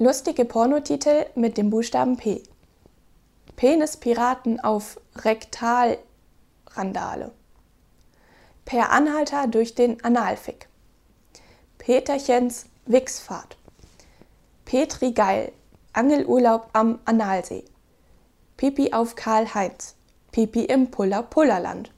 Lustige Pornotitel mit dem Buchstaben P. Penispiraten auf Rektalrandale. Per Anhalter durch den Analfick. Peterchens Wichsfahrt. Petri Geil. Angelurlaub am Analsee. Pipi auf Karl-Heinz. Pipi im Puller-Pullerland.